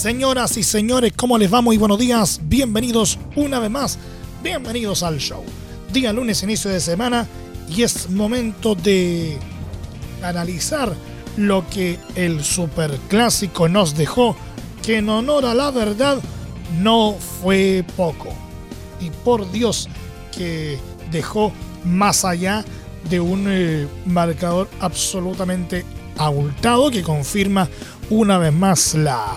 Señoras y señores, ¿cómo les va? Muy buenos días. Bienvenidos una vez más. Bienvenidos al show. Día lunes, inicio de semana. Y es momento de analizar lo que el superclásico nos dejó. Que en honor a la verdad no fue poco. Y por Dios que dejó más allá de un eh, marcador absolutamente abultado que confirma una vez más la,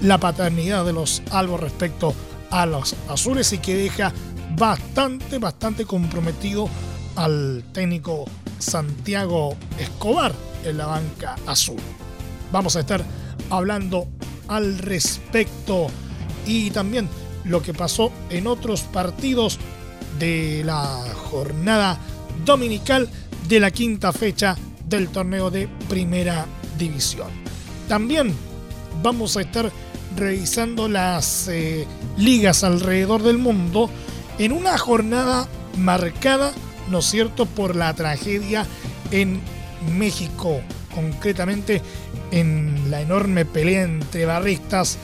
la paternidad de los albos respecto a los azules y que deja bastante, bastante comprometido al técnico Santiago Escobar en la banca azul. Vamos a estar hablando al respecto y también lo que pasó en otros partidos de la jornada dominical de la quinta fecha del torneo de primera división. También vamos a estar revisando las eh, ligas alrededor del mundo en una jornada marcada, ¿no es cierto?, por la tragedia en México, concretamente en la enorme pelea entre barristas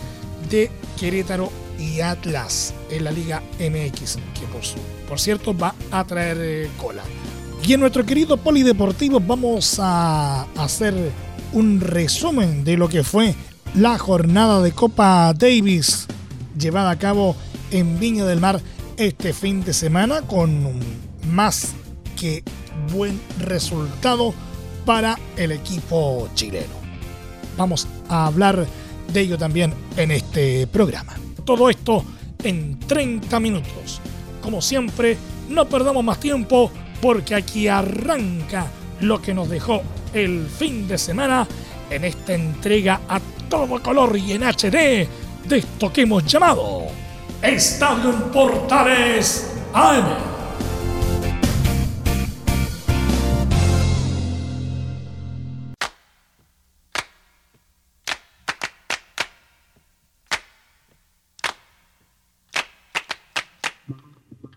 de Querétaro y Atlas en la Liga MX, que por, su, por cierto va a traer eh, cola. Y en nuestro querido Polideportivo vamos a hacer un resumen de lo que fue la jornada de Copa Davis llevada a cabo en Viña del Mar este fin de semana con más que buen resultado para el equipo chileno. Vamos a hablar de ello también en este programa. Todo esto en 30 minutos. Como siempre, no perdamos más tiempo porque aquí arranca lo que nos dejó el fin de semana en esta entrega a todo color y en HD de esto que hemos llamado Estadio en Portales AM.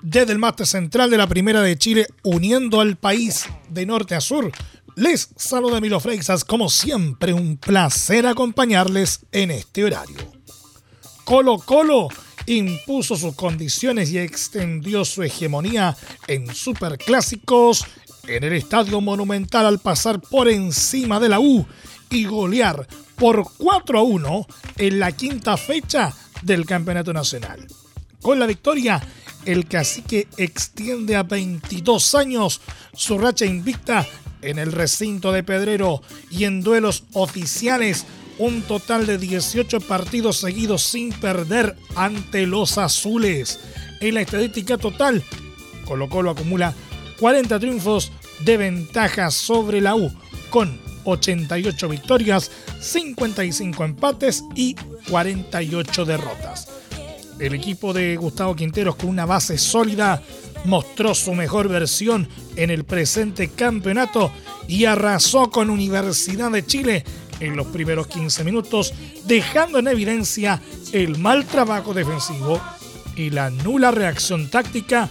desde el máster central de la Primera de Chile, uniendo al país de norte a sur. Les saluda Milo Freixas, como siempre, un placer acompañarles en este horario. Colo Colo impuso sus condiciones y extendió su hegemonía en superclásicos en el Estadio Monumental al pasar por encima de la U y golear por 4 a 1 en la quinta fecha del Campeonato Nacional. Con la victoria, el cacique extiende a 22 años su racha invicta en el recinto de Pedrero y en duelos oficiales un total de 18 partidos seguidos sin perder ante los azules. En la estadística total, Colo Colo acumula 40 triunfos de ventaja sobre la U, con 88 victorias, 55 empates y 48 derrotas. El equipo de Gustavo Quinteros con una base sólida mostró su mejor versión en el presente campeonato y arrasó con Universidad de Chile en los primeros 15 minutos, dejando en evidencia el mal trabajo defensivo y la nula reacción táctica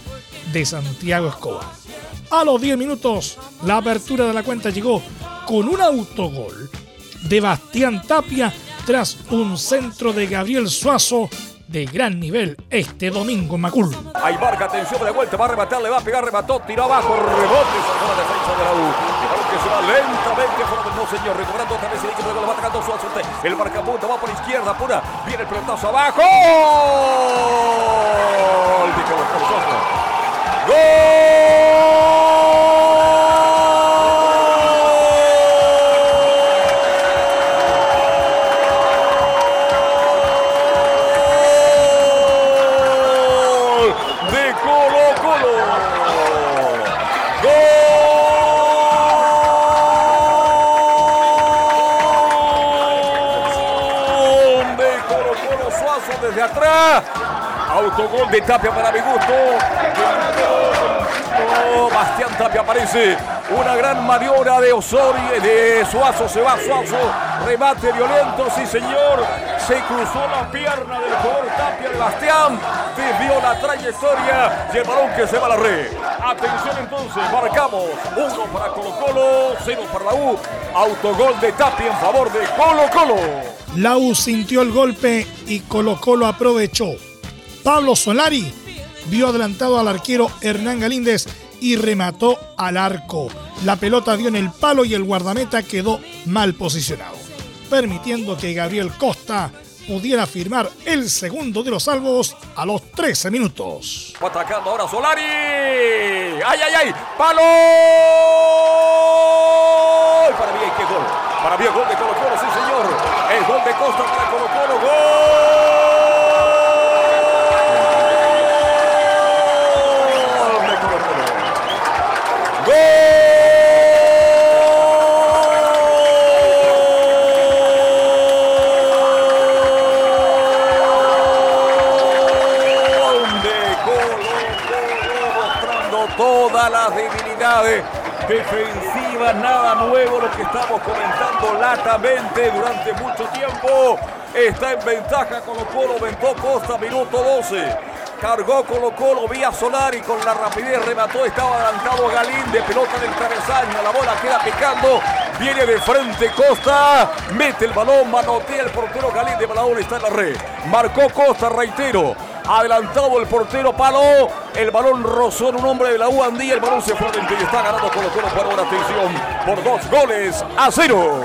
de Santiago Escobar. A los 10 minutos, la apertura de la cuenta llegó con un autogol de Bastián Tapia tras un centro de Gabriel Suazo de gran nivel este domingo en Macul. Hay marca, atención de vuelta, va a rematar, le va a pegar, remató, tiró abajo, rebote, salvó la defensa de la U. Que se va lentamente, no señor, recobrando otra vez el equipo, lo va atacando su azote. El marcapunta va por izquierda, pura, viene el pelotazo abajo. ¡Gol! ¡Gol! Autogol de Tapia para mi gusto. Bastián Tapia aparece. Una gran maniobra de Osorio, de Suazo, se va Suazo. Remate violento, sí señor. Se cruzó la pierna del jugador Tapia de Bastián. Desvió la trayectoria y el balón que se va a la red. Atención entonces, marcamos. Uno para Colo Colo, cero para la U. Autogol de Tapia en favor de Colo Colo. La U sintió el golpe y Colo Colo aprovechó. Pablo Solari vio adelantado al arquero Hernán Galíndez y remató al arco. La pelota dio en el palo y el guardameta quedó mal posicionado, permitiendo que Gabriel Costa pudiera firmar el segundo de los salvos a los 13 minutos. Atacando ahora Solari. ¡Ay, ay, ay! ¡Palo! Para mí, ¿qué gol? Para mí, el gol de Colo Colo, sí, señor. El gol de Costa para Colo Colo. ¡Gol! Debilidades defensivas, nada nuevo lo que estamos comentando latamente durante mucho tiempo. Está en ventaja Colo Colo, Ventó Costa, minuto 12. Cargó Colo Colo vía Solari con la rapidez, remató, estaba adelantado Galín de pelota del travesaño, la bola queda picando, viene de frente Costa, mete el balón, manotea el portero Galín de Balaón, está en la red. Marcó Costa, reitero, adelantado el portero Palo, el balón rozó en un hombre de la U Andía, el balón se fue adentro y está ganando Colo Colo por una atención por dos goles a cero.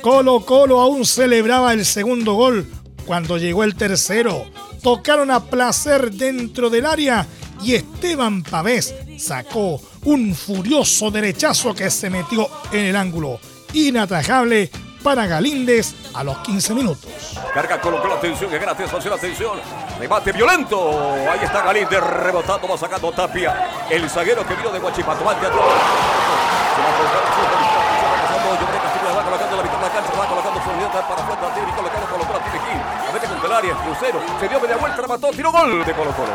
Colo Colo aún celebraba el segundo gol cuando llegó el tercero. Tocaron a placer dentro del área y Esteban Pavés sacó un furioso derechazo que se metió en el ángulo. Inatajable para Galíndez a los 15 minutos. Carga Colo Colo, atención, que atención. Remate violento. Ahí está Galíndez rebotando, va sacando Tapia. El zaguero que vino de Guachipato. Va teatro. Se va a colocar el fútbol. Va pasando Castillo, va colocando la mitad de la cancha, va colocando su unidad para afuera. Tiene Colo Colo, Colo Colo, tiene aquí. A ver con Telaria, crucero. Se dio media vuelta, remató, tiró gol de Colo Colo.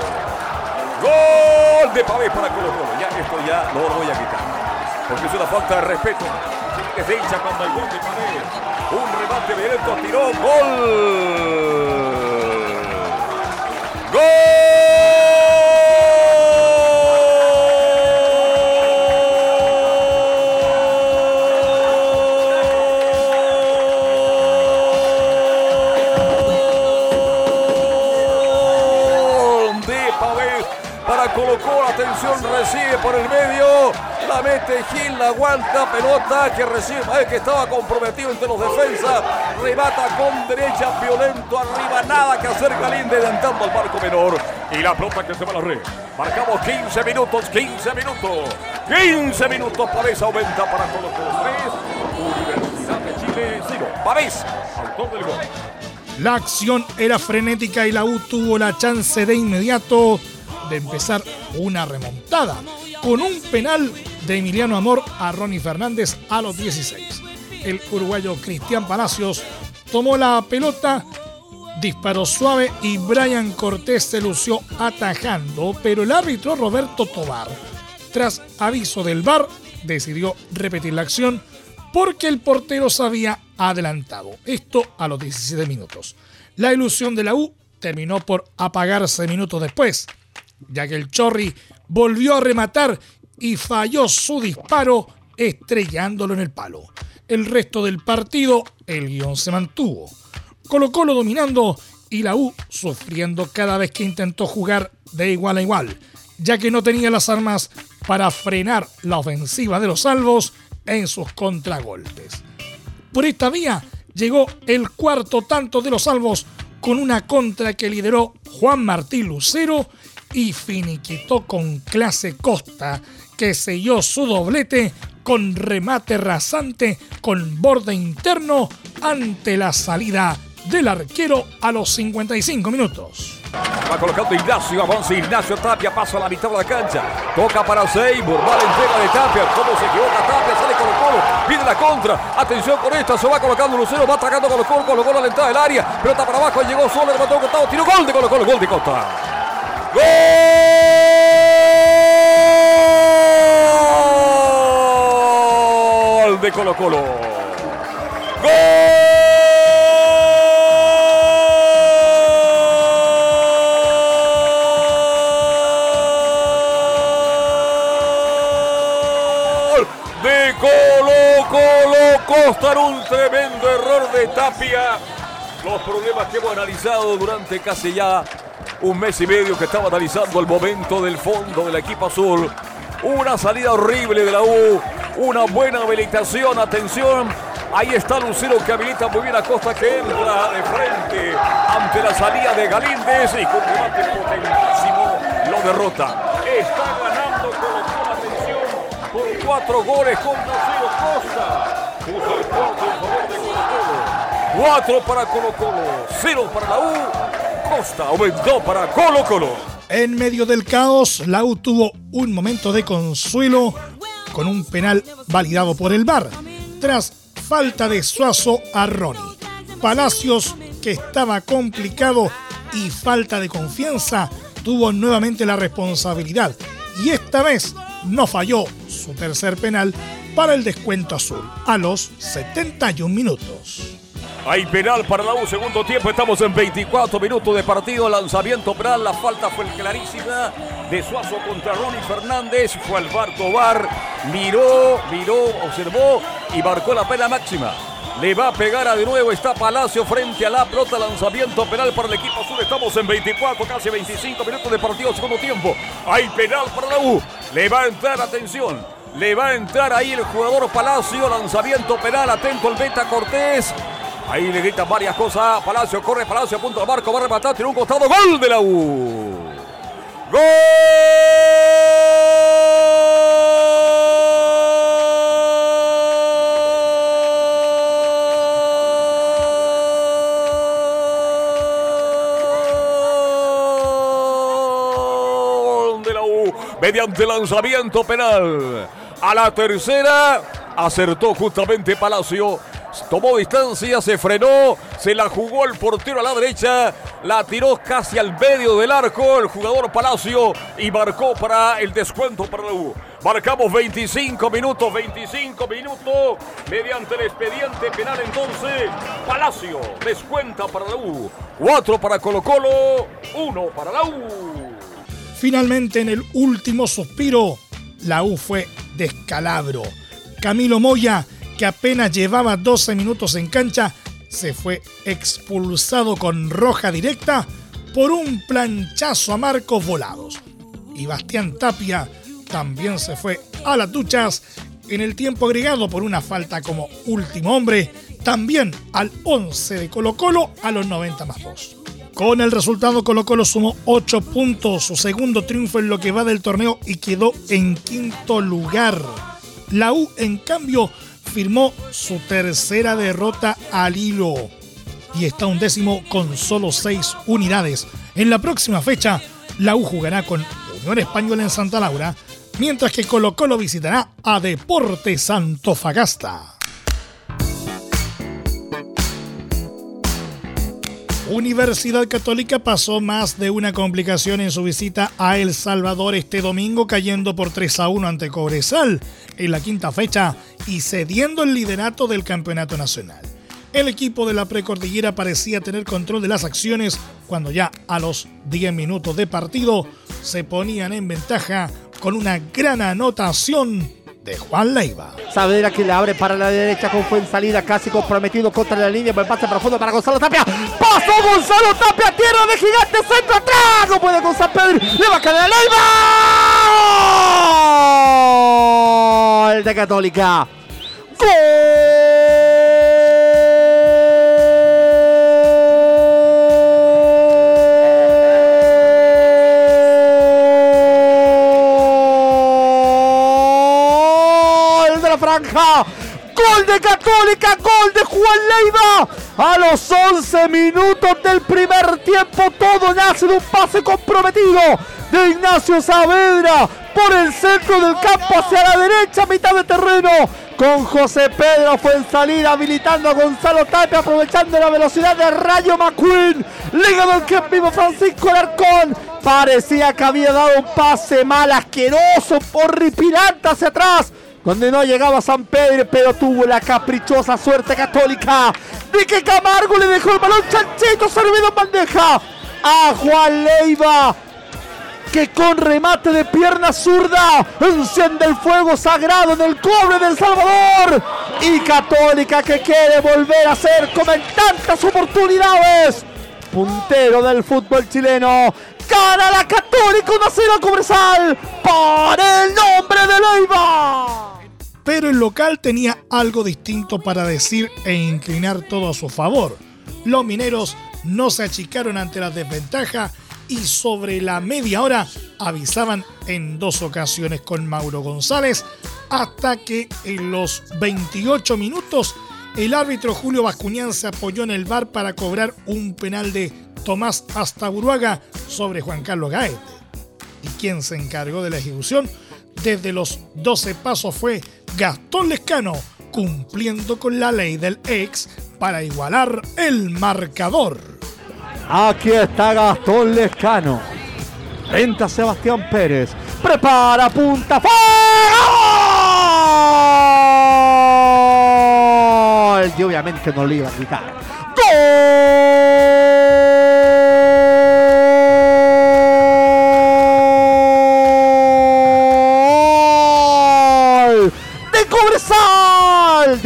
Gol de Pavés para Colo Colo. Ya esto ya lo voy a quitar. Porque es una falta de respeto. Es de hincha cuando el gol de Pavés. Un remate violento, tiró gol. ¡Gol! Atención, recibe por el medio, la mete Gil, la aguanta, pelota que recibe, Pavés que estaba comprometido entre los defensas, rebata con derecha, violento arriba, nada que hacer Galín adelantando al marco menor, y la pelota que se va a la red. Marcamos 15 minutos, 15 minutos, 15 minutos, Pavés aumenta para Colo Colo 3, Universidad de Chile 0, Pavés, autor del gol. La acción era frenética y la U tuvo la chance de inmediato de empezar una remontada con un penal de Emiliano Amor a Ronnie Fernández a los 16. El uruguayo Cristian Palacios tomó la pelota, disparó suave y Brian Cortés se lució atajando, pero el árbitro Roberto Tobar, tras aviso del VAR, decidió repetir la acción porque el portero se había adelantado. Esto a los 17 minutos. La ilusión de la U terminó por apagarse minutos después, ya que el Chorri volvió a rematar y falló su disparo estrellándolo en el palo. El resto del partido, el guion se mantuvo. Colo dominando y la U sufriendo cada vez que intentó jugar de igual a igual, ya que no tenía las armas para frenar la ofensiva de los salvos en sus contragolpes. Por esta vía llegó el cuarto tanto de los salvos con una contra que lideró Juan Martín Lucero y finiquitó con clase Costa, que selló su doblete con remate rasante con borde interno ante la salida del arquero a los 55 minutos. Va colocando Ignacio, avanza Ignacio Tapia, pasa a la mitad de la cancha. Toca para Seymour, va entrega de Tapia. ¿Cómo se equivoca Tapia? Sale Colo Colo, pide la contra. Atención con esta, se va colocando Lucero, va atacando Colo Colo, Colo Colo a la entrada del área. Pelota para abajo, llegó solo, levantó costado, tiró gol de Colo Colo, gol de Costa. ¡Gol de Colo Colo! ¡Gol! De Colo Colo Costa en un tremendo error de Tapia. Los problemas que hemos analizado durante casi ya un mes y medio que estaba analizando el momento del fondo del equipo azul. Una salida horrible de la U, una buena habilitación, atención. Ahí está Lucero que habilita muy bien a Costa que entra de frente ante la salida de Galíndez y con remate potentísimo lo derrota. Está ganando con atención por cuatro goles contra Ciro Costa. Puso el en favor de Colo Colo. Cuatro para Colo Colo, cero para la U. Para Colo Colo. En medio del caos, la U tuvo un momento de consuelo con un penal validado por el VAR, tras falta de Suazo a Ronnie. Palacios, que estaba complicado y falta de confianza, tuvo nuevamente la responsabilidad y esta vez no falló su tercer penal para el descuento azul a los 71 minutos. Hay penal para la U, segundo tiempo, estamos en 24 minutos de partido, lanzamiento penal, la falta fue clarísima de Suazo contra Ronnie Fernández, fue al bar miró, miró, observó y marcó la pena máxima. Le va a pegar a de nuevo, está Palacio frente a la pelota, lanzamiento penal para el equipo azul, estamos en 24, casi 25 minutos de partido, segundo tiempo. Hay penal para la U, le va a entrar, atención, le va a entrar ahí el jugador Palacio, lanzamiento penal, atento el Beta Cortés. Ahí le gritan varias cosas. Palacio corre, Palacio a punto de marco, va a rematar, tiene un costado. Gol de la U. Gol de la U mediante lanzamiento penal. A la tercera acertó justamente Palacio tomó distancia, se frenó, se la jugó el portero a la derecha, la tiró casi al medio del arco el jugador Palacio y marcó para el descuento para la U. Marcamos 25 minutos, 25 minutos mediante el expediente penal entonces. Palacio descuenta para la U. 4 para Colo Colo, 1 para la U. Finalmente en el último suspiro, la U fue descalabro. Camilo Moya que apenas llevaba 12 minutos en cancha, se fue expulsado con roja directa por un planchazo a Marcos Volados. Y Bastián Tapia también se fue a las duchas en el tiempo agregado por una falta como último hombre, también al 11 de Colo Colo a los 90 más 2. Con el resultado Colo Colo sumó 8 puntos, su segundo triunfo en lo que va del torneo y quedó en quinto lugar. La U, en cambio, firmó su tercera derrota al hilo y está un décimo con solo seis unidades. En la próxima fecha, la U jugará con Unión Española en Santa Laura, mientras que Colo Colo visitará a Deportes Antofagasta. Universidad Católica pasó más de una complicación en su visita a El Salvador este domingo, cayendo por 3 a 1 ante Cobresal en la quinta fecha y cediendo el liderato del campeonato nacional. El equipo de la precordillera parecía tener control de las acciones cuando ya a los 10 minutos de partido se ponían en ventaja con una gran anotación de Juan Leiva. Saavedra que le abre para la derecha con buen salida, casi comprometido contra la línea, buen pase profundo para Gonzalo Tapia. Pasó Gonzalo Tapia, tierra de gigante, centro atrás. No puede con San Pedro, le va a caer a Leiva. El de Católica. ¡Gol! Franja. Gol de Católica, gol de Juan Leiva. A los 11 minutos del primer tiempo, todo nace de un pase comprometido de Ignacio Saavedra por el centro del campo hacia la derecha, mitad de terreno. Con José Pedro fue en salida, habilitando a Gonzalo Tapia, aprovechando la velocidad de Rayo McQueen. Liga del que vivo Francisco Larcón. Parecía que había dado un pase mal, asqueroso, horripilante hacia atrás donde no llegaba San Pedro, pero tuvo la caprichosa suerte católica de que Camargo le dejó el balón chanchito servido en bandeja a Juan Leiva que con remate de pierna zurda enciende el fuego sagrado en el cobre del Salvador. Y Católica que quiere volver a ser como en tantas oportunidades. Puntero del fútbol chileno. Gana la Católica 1 0 Cobresal por el nombre de Leiva. Pero el local tenía algo distinto para decir e inclinar todo a su favor. Los mineros no se achicaron ante la desventaja y sobre la media hora avisaban en dos ocasiones con Mauro González hasta que en los 28 minutos el árbitro Julio Bascuñán se apoyó en el bar para cobrar un penal de Tomás Astaburuaga sobre Juan Carlos Gaete. Y quien se encargó de la ejecución desde los 12 pasos fue Gastón Lescano, cumpliendo con la ley del ex para igualar el marcador. Aquí está Gastón Lescano. Entra Sebastián Pérez. Prepara punta. ¡Gol! Y obviamente no le iba a gritar. ¡Gol!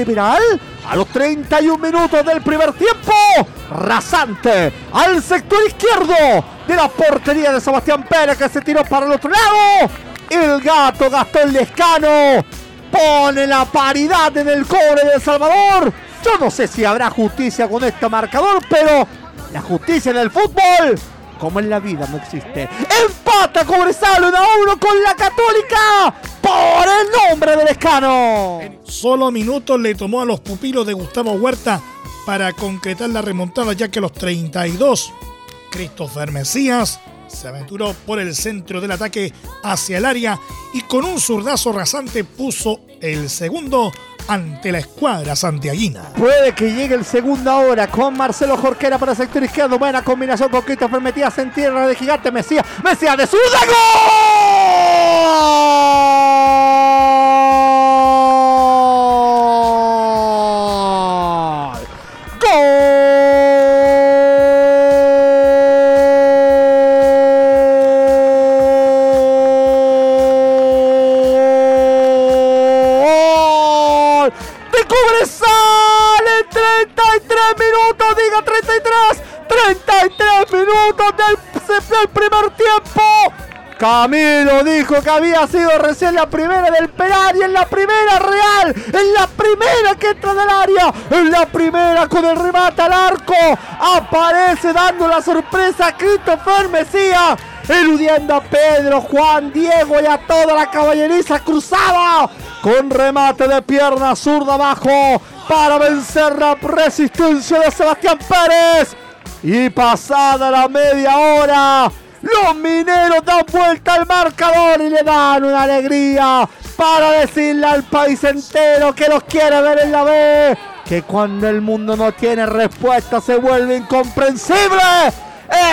De a los 31 minutos del primer tiempo, rasante al sector izquierdo de la portería de Sebastián Pérez que se tiró para el otro lado. El gato Gastón Lescano pone la paridad en el cobre de El Salvador. Yo no sé si habrá justicia con este marcador, pero la justicia en el fútbol como en la vida no existe. Empata Cobresal 1 a 1 con la Católica por el nombre del escano. solo minutos le tomó a los pupilos de Gustavo Huerta para concretar la remontada ya que los 32 Christopher Mesías se aventuró por el centro del ataque hacia el área y con un zurdazo rasante puso el segundo ante la escuadra santiaguina. Puede que llegue el segunda hora con Marcelo Jorquera para el sector izquierdo. Buena combinación con Christopher Metías en tierra de gigante Mesías. Mesías de zurda. Camilo dijo que había sido recién la primera del penal y en la primera real, en la primera que entra del área, en la primera con el remate al arco, aparece dando la sorpresa a Christopher Mesías, eludiendo a Pedro, Juan, Diego y a toda la caballeriza cruzada, con remate de pierna zurda abajo para vencer la resistencia de Sebastián Pérez. Y pasada la media hora, los mineros dan vuelta al marcador y le dan una alegría para decirle al país entero que los quiere ver en la B. Que cuando el mundo no tiene respuesta se vuelve incomprensible.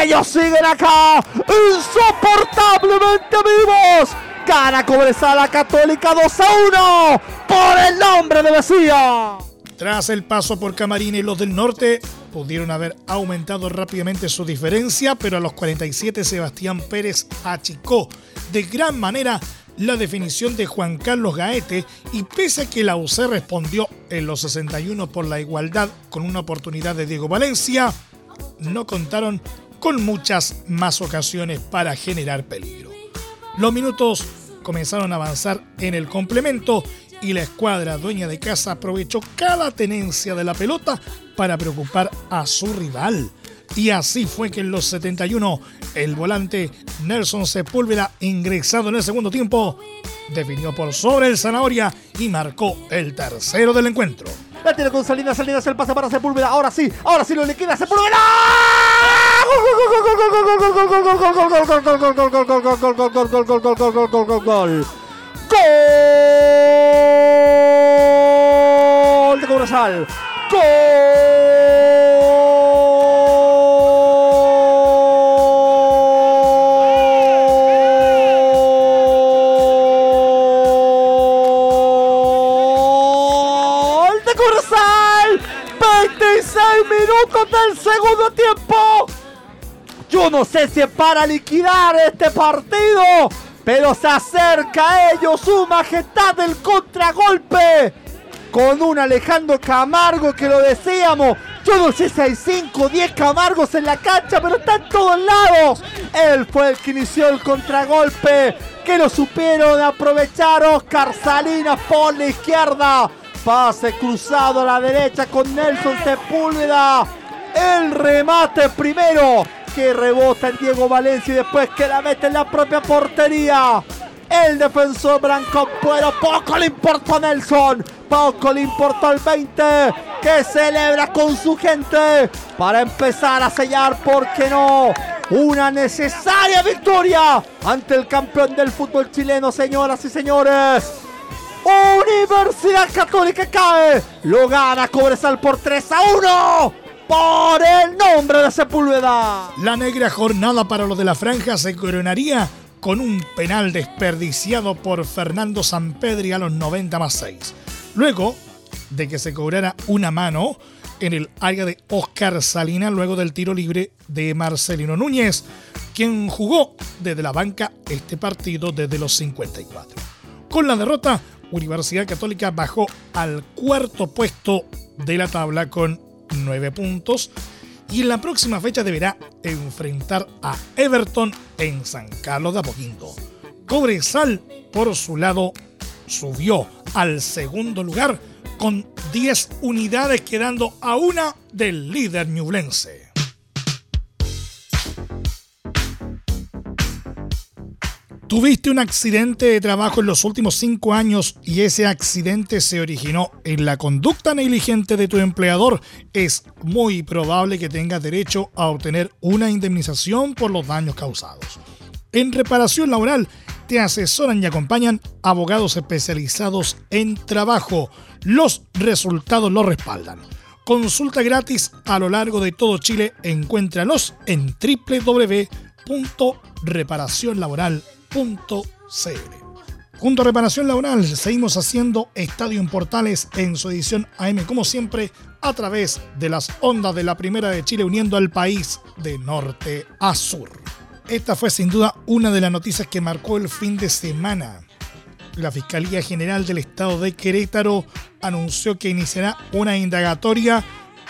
Ellos siguen acá, insoportablemente vivos. Gana Cobresala Católica 2 a 1 por el nombre de Mesías. Tras el paso por Camarines, los del norte pudieron haber aumentado rápidamente su diferencia, pero a los 47 Sebastián Pérez achicó de gran manera la definición de Juan Carlos Gaete y pese a que la UC respondió en los 61 por la igualdad con una oportunidad de Diego Valencia, no contaron con muchas más ocasiones para generar peligro. Los minutos comenzaron a avanzar en el complemento y la escuadra dueña de casa aprovechó cada tenencia de la pelota para preocupar a su rival. Y así fue que en los 71 el volante Nelson Sepúlveda, ingresado en el segundo tiempo, definió por sobre el zanahoria y marcó el tercero del encuentro. La tiene con Salinas. Salinas el pase para Sepúlveda. Ahora sí. Ahora sí lo le queda Sepúlveda. ¡Gol de Cobresal! 26 minutos del segundo tiempo. Yo no sé si es para liquidar este partido, pero se acerca a ellos su majestad del contragolpe. Con un Alejandro Camargo que lo decíamos. Yo no sé si hay 5 o 10 Camargos en la cancha, pero está en todos lados. Él fue el que inició el contragolpe. Que lo supieron aprovechar Oscar Salinas por la izquierda. Pase cruzado a la derecha con Nelson Sepúlveda. El remate primero que rebota en Diego Valencia y después que la mete en la propia portería. El defensor Branco pero poco le importó Nelson. Poco le importó al 20 que celebra con su gente para empezar a sellar, ¿por qué no? Una necesaria victoria ante el campeón del fútbol chileno, señoras y señores. Universidad Católica cae. Lo gana Cobresal por 3 a 1 por el nombre de Sepúlveda. La negra jornada para los de la franja se coronaría con un penal desperdiciado por Fernando Sampedri a los 90 más 6. Luego de que se cobrara una mano en el área de Oscar Salina luego del tiro libre de Marcelino Núñez, quien jugó desde la banca este partido desde los 54. Con la derrota, Universidad Católica bajó al cuarto puesto de la tabla con 9 puntos y en la próxima fecha deberá enfrentar a Everton en San Carlos de Apoquindo. Cobresal, por su lado, subió al segundo lugar con 10 unidades quedando a una del líder ñublense. Tuviste un accidente de trabajo en los últimos 5 años y ese accidente se originó en la conducta negligente de tu empleador. Es muy probable que tengas derecho a obtener una indemnización por los daños causados. En reparación laboral te asesoran y acompañan abogados especializados en trabajo. Los resultados lo respaldan. Consulta gratis a lo largo de todo Chile. Encuéntralos en www.reparacionlaboral.com Junto a Reparación Laboral seguimos haciendo Estadio en Portales en su edición AM como siempre a través de las ondas de la Primera de Chile uniendo al país de norte a sur. Esta fue sin duda una de las noticias que marcó el fin de semana. La Fiscalía General del Estado de Querétaro anunció que iniciará una indagatoria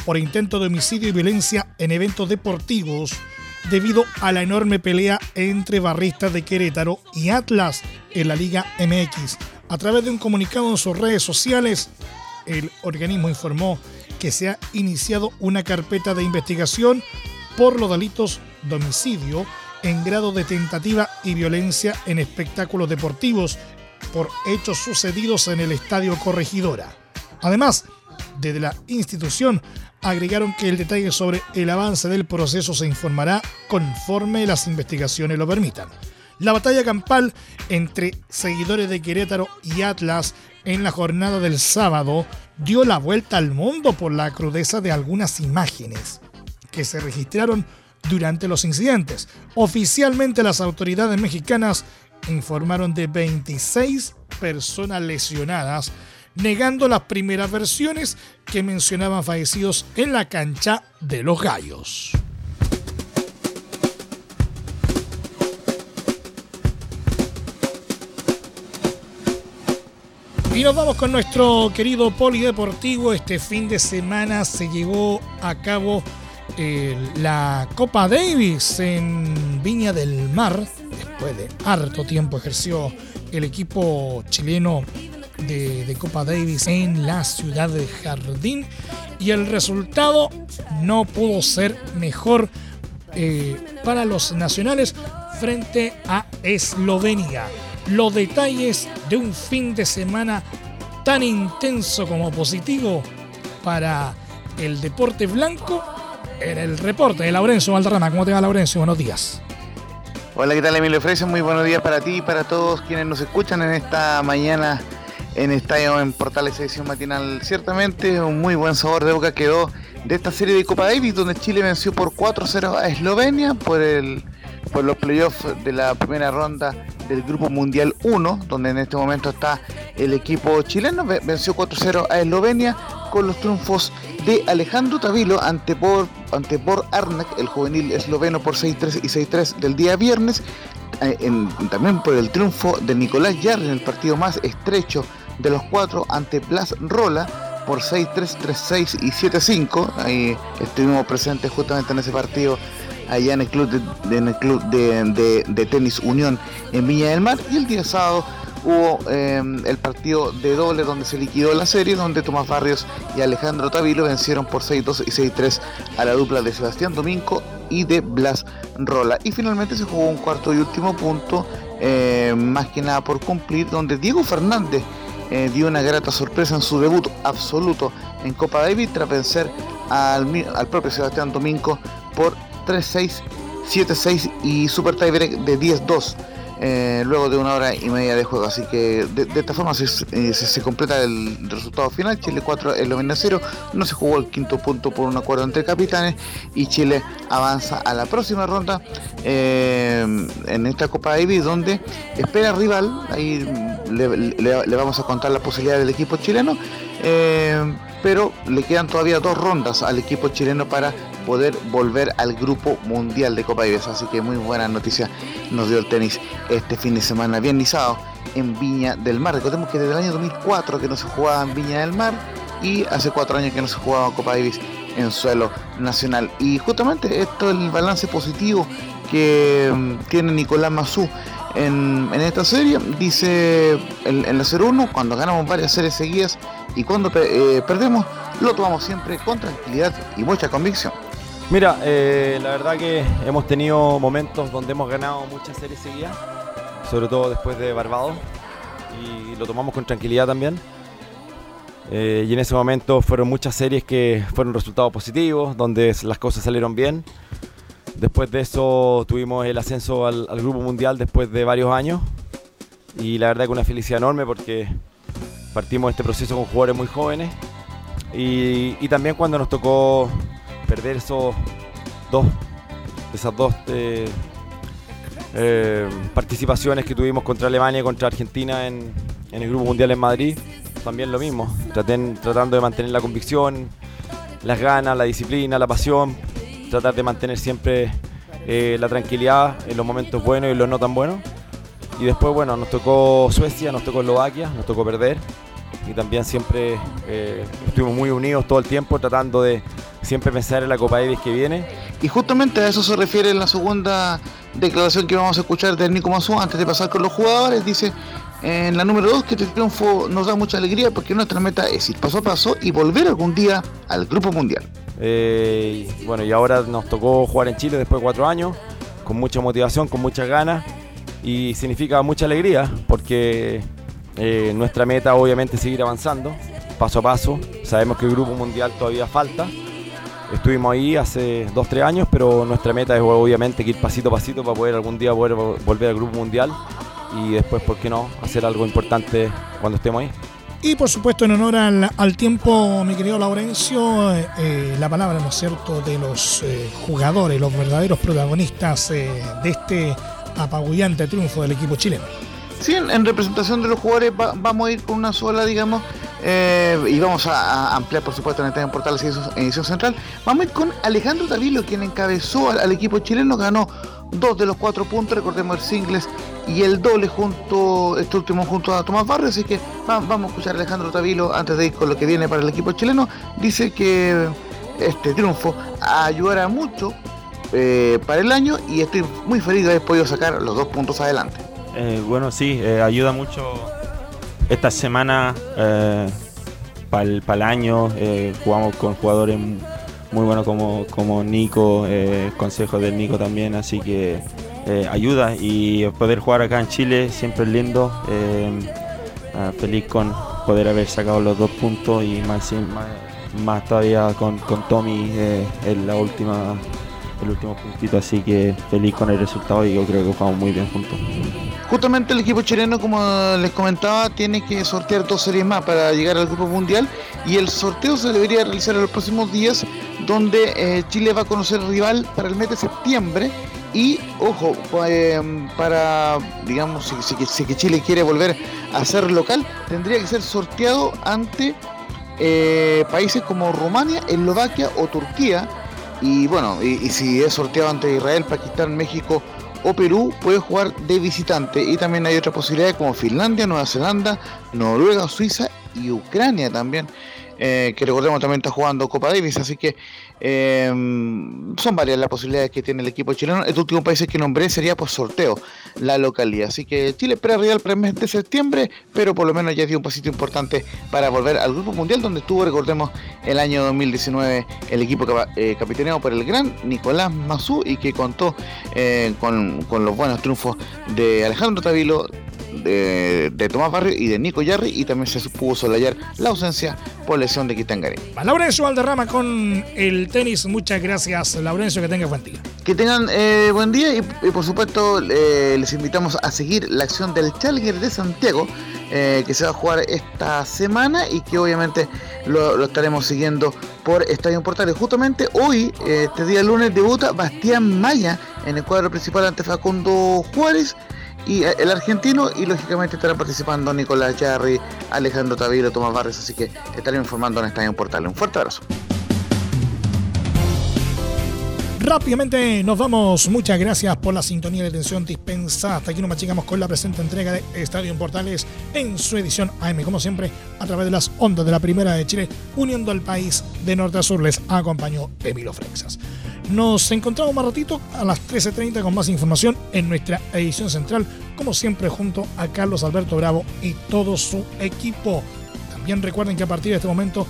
por intento de homicidio y violencia en eventos deportivos debido a la enorme pelea entre barristas de Querétaro y Atlas en la Liga MX. A través de un comunicado en sus redes sociales, el organismo informó que se ha iniciado una carpeta de investigación por los delitos de homicidio en grado de tentativa y violencia en espectáculos deportivos por hechos sucedidos en el Estadio Corregidora. Además, desde la institución agregaron que el detalle sobre el avance del proceso se informará conforme las investigaciones lo permitan. La batalla campal entre seguidores de Querétaro y Atlas en la jornada del sábado dio la vuelta al mundo por la crudeza de algunas imágenes que se registraron durante los incidentes. Oficialmente las autoridades mexicanas informaron de 26 personas lesionadas negando las primeras versiones que mencionaban fallecidos en la cancha de los gallos. Y nos vamos con nuestro querido polideportivo. Este fin de semana se llevó a cabo eh, la Copa Davis en Viña del Mar. Después de harto tiempo ejerció el equipo chileno de, Copa Davis en la ciudad de Jardín y el resultado no pudo ser mejor eh, para los nacionales frente a Eslovenia. Los detalles de un fin de semana tan intenso como positivo para el deporte blanco en el reporte de Laurencio Valderrama. ¿Cómo te va, Laurencio? Buenos días. Hola, ¿qué tal, Emilio Freisa? Muy buenos días para ti y para todos quienes nos escuchan en esta mañana en Estadio en Portales Edición Matinal. Ciertamente un muy buen sabor de boca quedó de esta serie de Copa Davis, donde Chile venció por 4-0 a Eslovenia por, el, por los playoffs de la primera ronda del Grupo Mundial 1, donde en este momento está el equipo chileno. Venció 4-0 a Eslovenia con los triunfos de Alejandro Tavilo ante por, ante Arnak, el juvenil esloveno por 6-3 y 6-3 del día viernes. Eh, también por el triunfo de Nicolás Yarri en el partido más estrecho de los cuatro ante Blas Rola por 6-3, 3-6 y 7-5. Ahí estuvimos presentes justamente en ese partido allá en el club de, en el club de, tenis Unión en Viña del Mar. Y el día sábado hubo em, el partido de doble donde se liquidó la serie, donde Tomás Barrios y Alejandro Tavilo vencieron por 6-2 y 6-3 a la dupla de Sebastián Domingo y de Blas Rola. Y finalmente se jugó un cuarto y último punto, eh, más que nada por cumplir, donde Diego Fernández eh, dio una grata sorpresa en su debut absoluto en Copa David tras vencer al, al propio Sebastián Domingo por 3-6, 7-6 y super tiebreak de 10-2. Eh, luego de una hora y media de juego. Así que de, esta forma se, eh, se, completa el resultado final. Chile 4, Eslovenia 0. No se jugó el quinto punto por un acuerdo entre capitanes y Chile avanza a la próxima ronda eh, en esta Copa Davis donde espera rival. Ahí le, vamos a contar la posibilidad del equipo chileno. Pero le quedan todavía dos rondas al equipo chileno para poder volver al grupo mundial de Copa Davis. Así que muy buena noticia nos dio el tenis este fin de semana, bien en Viña del Mar. Recordemos que desde el año 2004 que no se jugaba en Viña del Mar y hace cuatro años que no se jugaba Copa Davis en suelo nacional. Y justamente esto es el balance positivo que mm, tiene Nicolás Mazú en, esta serie. Dice en, la 0-1, cuando ganamos varias series seguidas y cuando eh, perdemos, lo tomamos siempre con tranquilidad y mucha convicción. Mira, eh, la verdad que hemos tenido momentos donde hemos ganado muchas series seguidas, sobre todo después de Barbados, y lo tomamos con tranquilidad también. Eh, y en ese momento fueron muchas series que fueron resultados positivos, donde las cosas salieron bien. Después de eso tuvimos el ascenso al, Grupo Mundial después de varios años. Y la verdad que una felicidad enorme porque partimos este proceso con jugadores muy jóvenes. Y, también cuando nos tocó perder esos dos, esas dos eh, eh, participaciones que tuvimos contra Alemania y contra Argentina en, el Grupo Mundial en Madrid, también lo mismo, tratando de mantener la convicción, las ganas, la disciplina, la pasión, tratar de mantener siempre eh, la tranquilidad en los momentos buenos y los no tan buenos. Y después, bueno, nos tocó Suecia, nos tocó Eslovaquia, nos tocó perder. Y también siempre estuvimos muy unidos todo el tiempo tratando de, siempre pensar en la Copa Davis que viene. Y justamente a eso se refiere la segunda declaración que vamos a escuchar de Nico Mazú antes de pasar con los jugadores. Dice en la número 2 que este triunfo nos da mucha alegría porque nuestra meta es ir paso a paso y volver algún día al Grupo Mundial. Eh, bueno, y ahora nos tocó jugar en Chile después de cuatro años, con mucha motivación, con muchas ganas y significa mucha alegría porque eh, nuestra meta obviamente es seguir avanzando paso a paso. Sabemos que el Grupo Mundial todavía falta Estuvimos ahí hace 2-3 años, pero nuestra meta es obviamente ir pasito a pasito para poder algún día poder volver al Grupo Mundial y después, ¿por qué no?, hacer algo importante cuando estemos ahí. Y por supuesto, en honor al, tiempo, mi querido Laurencio, eh, eh, la palabra, ¿no es cierto?, de los eh, jugadores, los verdaderos protagonistas de este apabullante triunfo del equipo chileno. Sí, en, representación de los jugadores vamos a ir con una sola, digamos, eh, y vamos a, ampliar, por supuesto, en el tema portal edición central. Vamos a ir con Alejandro Tavilo, quien encabezó al, equipo chileno, ganó dos de los cuatro puntos, recordemos el singles y el doble junto, este último junto a Tomás Barrio, así que vamos a escuchar a Alejandro Tavilo antes de ir con lo que viene para el equipo chileno. Dice que este triunfo ayudará mucho eh, para el año y estoy muy feliz de haber podido sacar los dos puntos adelante. Eh, bueno, sí, ayuda mucho esta semana eh, para el, año. jugamos con jugadores muy buenos como, como Nico, consejos del Nico también, así que ayuda y poder jugar acá en Chile siempre es lindo. Ah, feliz con poder haber sacado los dos puntos y más, más todavía con, con Tommy eh, en la última el último puntito, así que feliz con el resultado y yo creo que jugamos muy bien juntos. Justamente el equipo chileno, como les comentaba, tiene que sortear dos series más para llegar al Grupo Mundial y el sorteo se debería realizar en los próximos días, donde eh, Chile va a conocer rival para el mes de septiembre y, ojo, eh, para, digamos, si, Chile quiere volver a ser local, tendría que ser sorteado ante eh, países como Rumania, Eslovaquia o Turquía y bueno, y, si es sorteado ante Israel, Pakistán, México o Perú, puede jugar de visitante. Y también hay otras posibilidades como Finlandia, Nueva Zelanda, Noruega, Suiza y Ucrania también. Eh, que recordemos también está jugando Copa Davis, así que eh, son varias las posibilidades que tiene el equipo chileno. El último país que nombré sería por sorteo la localidad. Así que Chile espera real para el mes de septiembre, pero por lo menos ya dio un pasito importante para volver al Grupo Mundial, donde estuvo, recordemos, el año 2019 el equipo eh, capitaneado por el gran Nicolás Mazú y que contó con, con los buenos triunfos de Alejandro Tavilo, de, Tomás Barrio y de Nico Yarri y también se pudo solayar la ausencia por lesión de Kitangare. Laurencio Valderrama con el tenis. Muchas gracias, Laurencio. Que tengas buen día. Que tengan eh, buen día y, por supuesto eh, les invitamos a seguir la acción del Challenger de Santiago eh, que se va a jugar esta semana y que obviamente lo, estaremos siguiendo por Estadio Portales. Justamente hoy, este día lunes, debuta Bastián Maya en el cuadro principal ante Facundo Juárez y eh, el argentino y lógicamente estarán participando Nicolás Jarry, Alejandro Taviro, Tomás Barres, así que estaré informando en Estadio Portal. Un fuerte abrazo. Rápidamente nos vamos. Muchas gracias por la sintonía de atención dispensada. Hasta aquí nos machicamos con la presente entrega de Estadio Portales en su edición AM, como siempre, a través de las ondas de la Primera de Chile, uniendo al país de norte a sur. Les acompañó Emilio Freixas. Nos encontramos más ratito a las 13.30 con más información en nuestra edición central, como siempre junto a Carlos Alberto Bravo y todo su equipo. También recuerden que a partir de este momento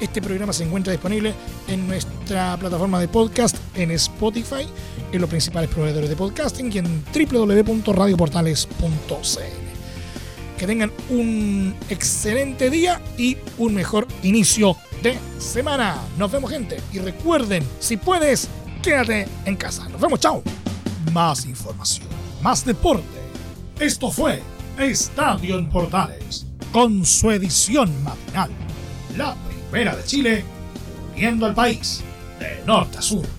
este programa se encuentra disponible en nuestra plataforma de podcast en Spotify, en los principales proveedores de podcasting y en www.radioportales.cl. Que tengan un excelente día y un mejor inicio de semana. Nos vemos gente y recuerden, si puedes, quédate en casa. Nos vemos, chao. Más información, más deporte. Esto fue Estadio en Portales, con su edición matinal. La primera de Chile, viendo al país de norte a sur.